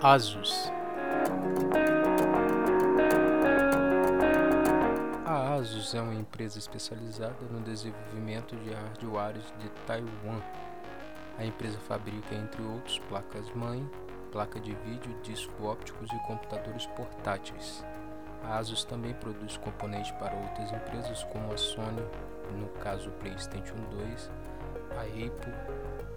Asus A Asus é uma empresa especializada no desenvolvimento de hardwares de Taiwan. A empresa fabrica, entre outros, placas-mãe, placa de vídeo, discos ópticos e computadores portáteis. A Asus também produz componentes para outras empresas como a Sony, no caso o PlayStation 2, a Apple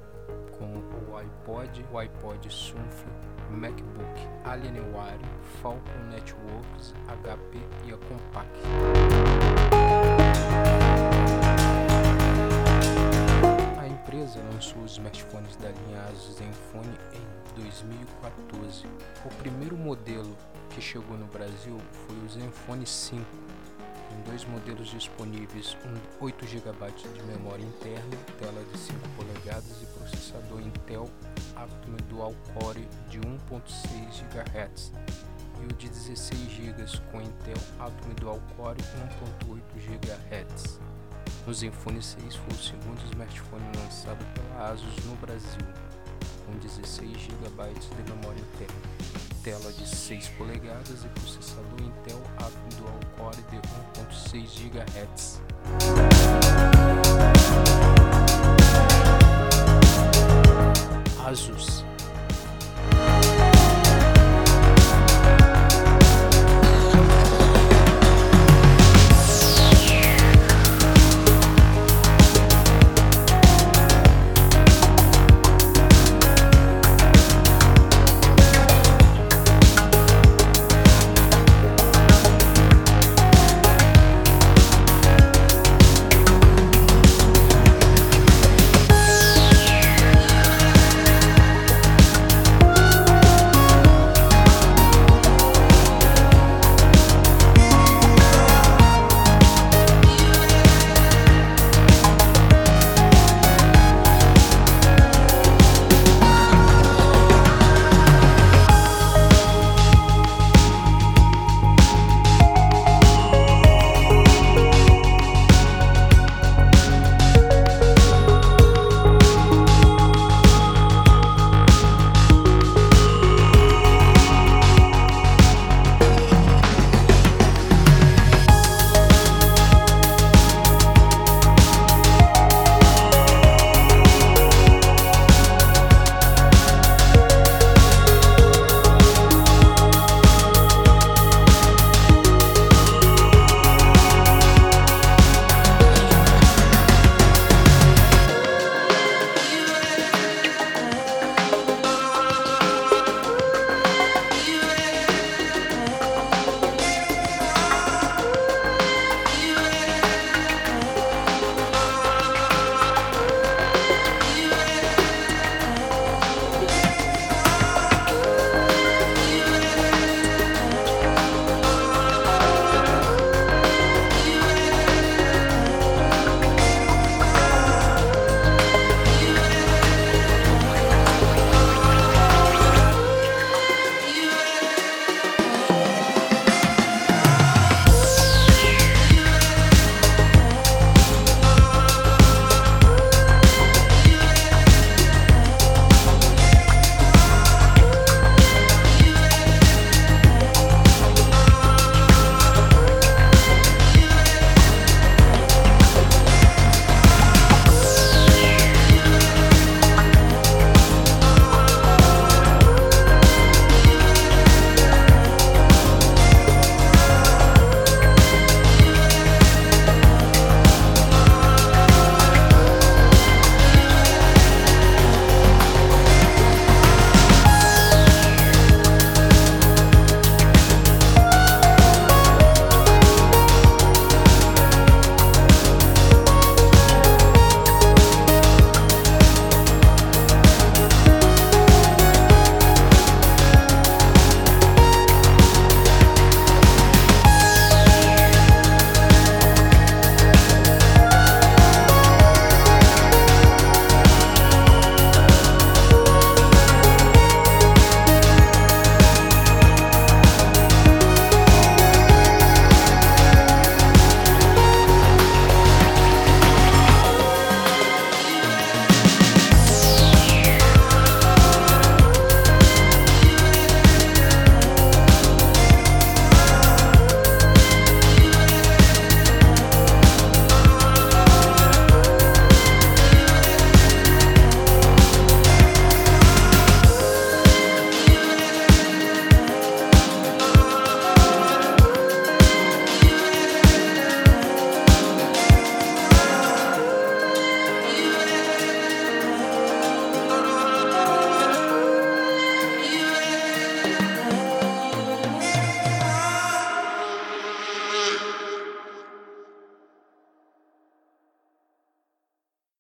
com o iPod, o iPod Sunf, MacBook, Alienware, Falcon Networks, HP e a Compaq. A empresa lançou os smartphones da linha Asus Zenfone em 2014. O primeiro modelo que chegou no Brasil foi o Zenfone 5, em dois modelos disponíveis, um 8 GB de memória interna, tela de 5 polegadas e processador Intel Atom Dual Core de 1.6 GHz e o de 16 GB com Intel Atom Dual Core 1.8 GHz. O Zenfone 6 foi o segundo smartphone lançado pela Asus no Brasil, com 16 GB de memória interna tela de 6 polegadas e processador Intel Atom Dual Core de 1.6 GHz.